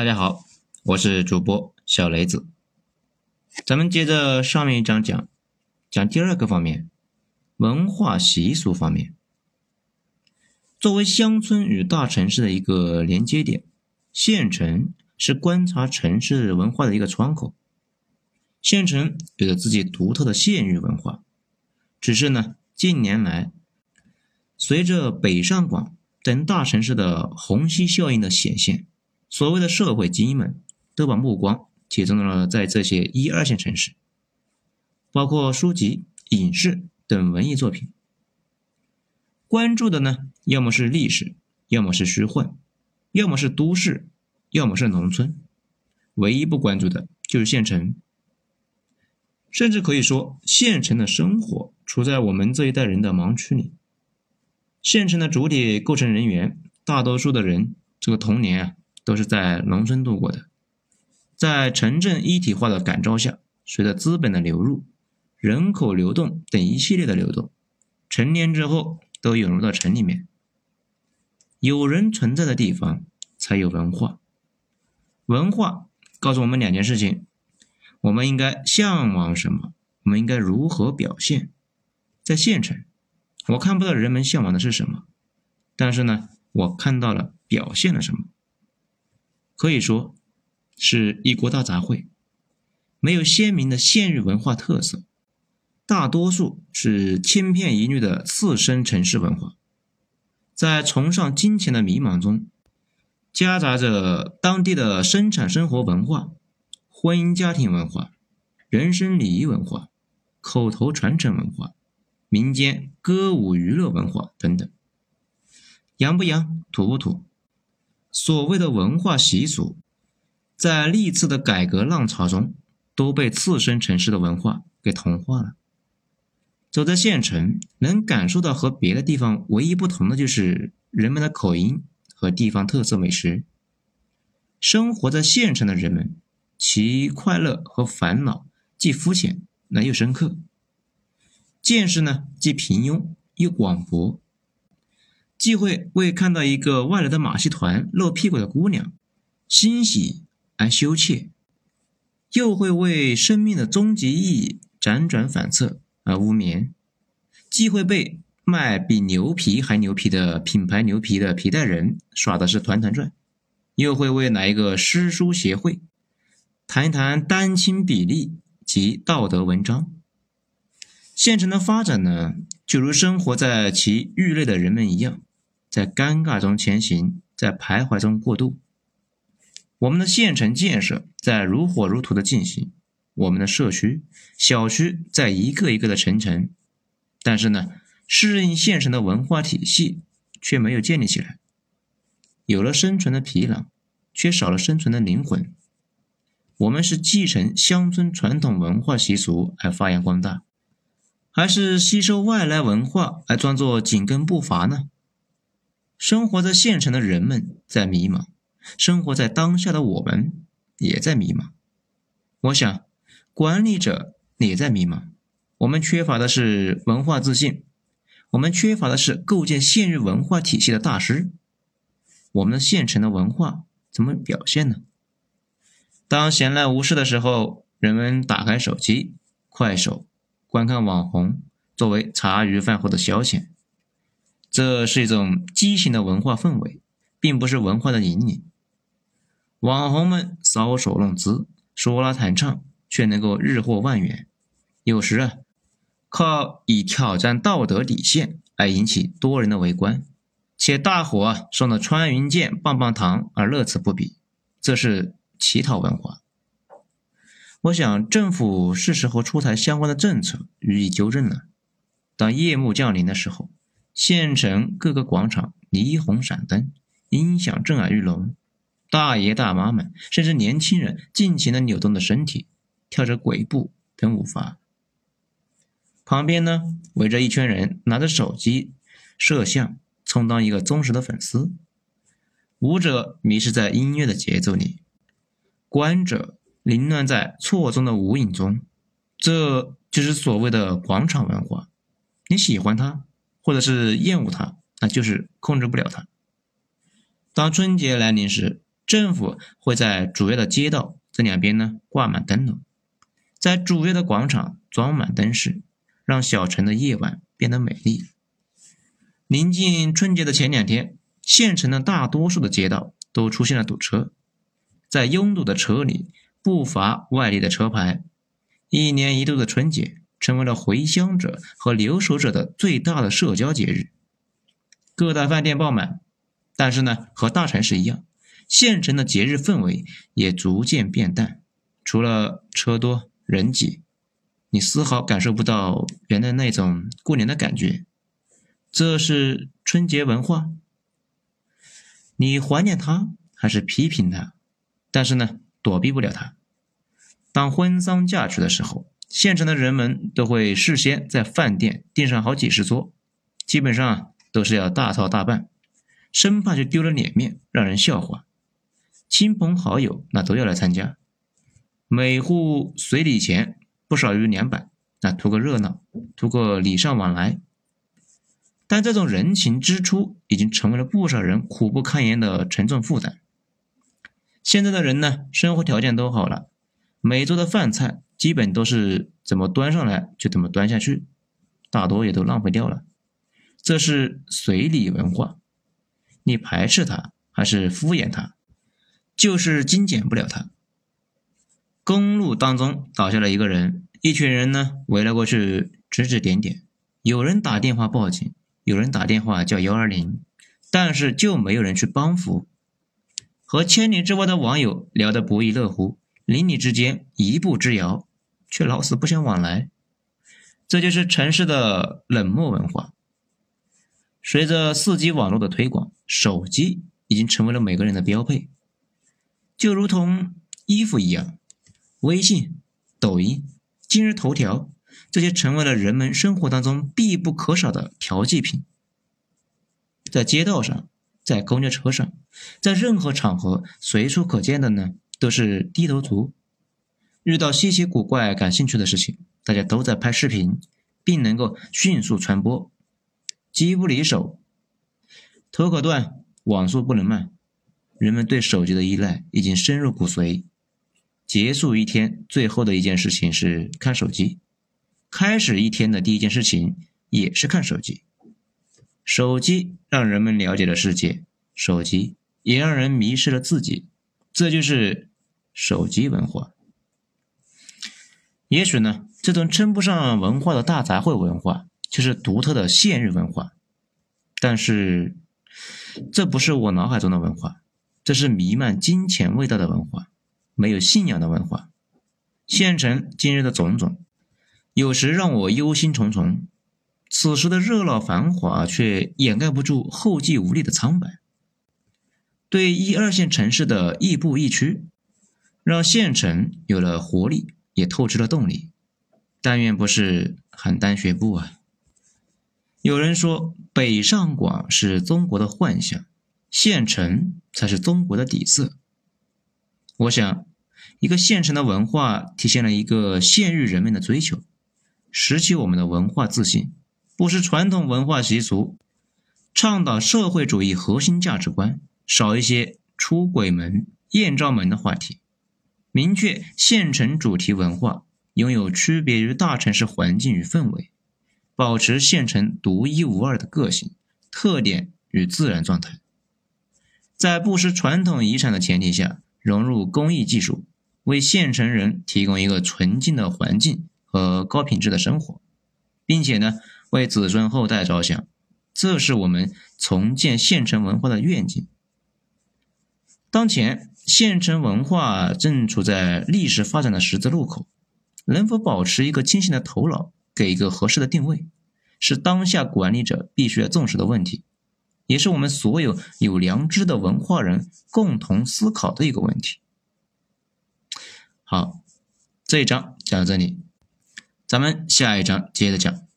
大家好，我是主播小雷子。咱们接着上面一章讲，讲第二个方面，文化习俗方面。作为乡村与大城市的一个连接点，县城是观察城市文化的一个窗口。县城有着自己独特的县域文化，只是呢，近年来随着北上广等大城市的虹吸效应的显现。所谓的社会精英们都把目光集中到了在这些一二线城市，包括书籍、影视等文艺作品。关注的呢，要么是历史，要么是虚幻，要么是都市，要么是农村，唯一不关注的就是县城。甚至可以说，县城的生活处在我们这一代人的盲区里。县城的主体构成人员，大多数的人这个童年啊。都是在农村度过的，在城镇一体化的感召下，随着资本的流入、人口流动等一系列的流动，成年之后都涌入到城里面。有人存在的地方才有文化，文化告诉我们两件事情：我们应该向往什么，我们应该如何表现。在县城，我看不到人们向往的是什么，但是呢，我看到了表现了什么。可以说是一锅大杂烩，没有鲜明的县域文化特色，大多数是千篇一律的次生城市文化，在崇尚金钱的迷茫中，夹杂着当地的生产生活文化、婚姻家庭文化、人生礼仪文化、口头传承文化、民间歌舞娱乐文化等等，洋不洋，土不土？所谓的文化习俗，在历次的改革浪潮中，都被次生城市的文化给同化了。走在县城，能感受到和别的地方唯一不同的就是人们的口音和地方特色美食。生活在县城的人们，其快乐和烦恼既肤浅，那又深刻；见识呢，既平庸又广博。既会为看到一个外来的马戏团露屁股的姑娘欣喜而羞怯，又会为生命的终极意义辗转反侧而无眠；既会被卖比牛皮还牛皮的品牌牛皮的皮带人耍的是团团转，又会为哪一个诗书协会谈一谈单亲比例及道德文章。县城的发展呢，就如生活在其域内的人们一样。在尴尬中前行，在徘徊中过渡。我们的县城建设在如火如荼的进行，我们的社区、小区在一个一个的成城，但是呢，适应县城的文化体系却没有建立起来。有了生存的皮囊，却少了生存的灵魂。我们是继承乡村传统文化习俗而发扬光大，还是吸收外来文化而装作紧跟步伐呢？生活在县城的人们在迷茫，生活在当下的我们也在迷茫。我想，管理者也在迷茫。我们缺乏的是文化自信，我们缺乏的是构建县域文化体系的大师。我们县城的文化怎么表现呢？当闲来无事的时候，人们打开手机、快手，观看网红，作为茶余饭后的消遣。这是一种畸形的文化氛围，并不是文化的引领。网红们搔首弄姿、说拉弹唱，却能够日获万元。有时啊，靠以挑战道德底线来引起多人的围观，且大伙啊送的穿云箭、棒棒糖而乐此不疲。这是乞讨文化。我想，政府是时候出台相关的政策予以纠正了。当夜幕降临的时候。县城各个广场霓虹闪灯，音响震耳欲聋，大爷大妈们甚至年轻人尽情的扭动着身体，跳着鬼步等舞法。旁边呢围着一圈人，拿着手机摄像，充当一个忠实的粉丝。舞者迷失在音乐的节奏里，观者凌乱在错综的舞影中。这就是所谓的广场文化。你喜欢它？或者是厌恶它，那就是控制不了它。当春节来临时，政府会在主要的街道这两边呢挂满灯笼，在主要的广场装满灯饰，让小城的夜晚变得美丽。临近春节的前两天，县城的大多数的街道都出现了堵车，在拥堵的车里不乏外地的车牌。一年一度的春节成为了回乡者和留守者的最大的社交节日，各大饭店爆满。但是呢，和大城市一样，县城的节日氛围也逐渐变淡，除了车多人挤，你丝毫感受不到原来那种过年的感觉。这是春节文化，你怀念它还是批评它？但是呢，躲避不了它。当婚丧嫁娶的时候，县城的人们都会事先在饭店订上好几十桌，基本上都是要大操大办，生怕就丢了脸面，让人笑话。亲朋好友那都要来参加，每户随礼钱不少于两百，那图个热闹，图个礼尚往来。但这种人情支出已经成为了不少人苦不堪言的沉重负担。现在的人呢，生活条件都好了。每桌的饭菜基本都是怎么端上来就怎么端下去，大多也都浪费掉了。这是随礼文化，你排斥它还是敷衍它，就是精简不了它。公路当中倒下了一个人，一群人呢围了过去，指指点点。有人打电话报警，有人打电话叫幺二零，但是就没有人去帮扶。和千里之外的网友聊得不亦乐乎。邻里之间一步之遥，却老死不相往来，这就是城市的冷漠文化。随着四 G 网络的推广，手机已经成为了每个人的标配，就如同衣服一样，微信、抖音、今日头条这些成为了人们生活当中必不可少的调剂品。在街道上，在公交车上，在任何场合，随处可见的呢。都是低头族，遇到稀奇古怪、感兴趣的事情，大家都在拍视频，并能够迅速传播。机不离手，头可断，网速不能慢，人们对手机的依赖已经深入骨髓。结束一天最后的一件事情是看手机，开始一天的第一件事情也是看手机。手机让人们了解了世界，手机也让人迷失了自己。这就是。手机文化，也许呢，这种称不上文化的大杂烩文化，就是独特的现日文化。但是，这不是我脑海中的文化，这是弥漫金钱味道的文化，没有信仰的文化。县城今日的种种，有时让我忧心忡忡。此时的热闹繁华，却掩盖不住后继无力的苍白。对一二线城市的亦步亦趋。让县城有了活力，也透支了动力。但愿不是邯郸学步啊！有人说，北上广是中国的幻想，县城才是中国的底色。我想，一个县城的文化体现了一个县域人们的追求，拾起我们的文化自信，不是传统文化习俗，倡导社会主义核心价值观，少一些出轨门、艳照门的话题。明确县城主题文化拥有区别于大城市环境与氛围，保持县城独一无二的个性、特点与自然状态，在不失传统遗产的前提下，融入工艺技术，为县城人提供一个纯净的环境和高品质的生活，并且呢，为子孙后代着想，这是我们重建县城文化的愿景。当前。县城文化正处在历史发展的十字路口，能否保持一个清醒的头脑，给一个合适的定位，是当下管理者必须要重视的问题，也是我们所有有良知的文化人共同思考的一个问题。好，这一章讲到这里，咱们下一章接着讲。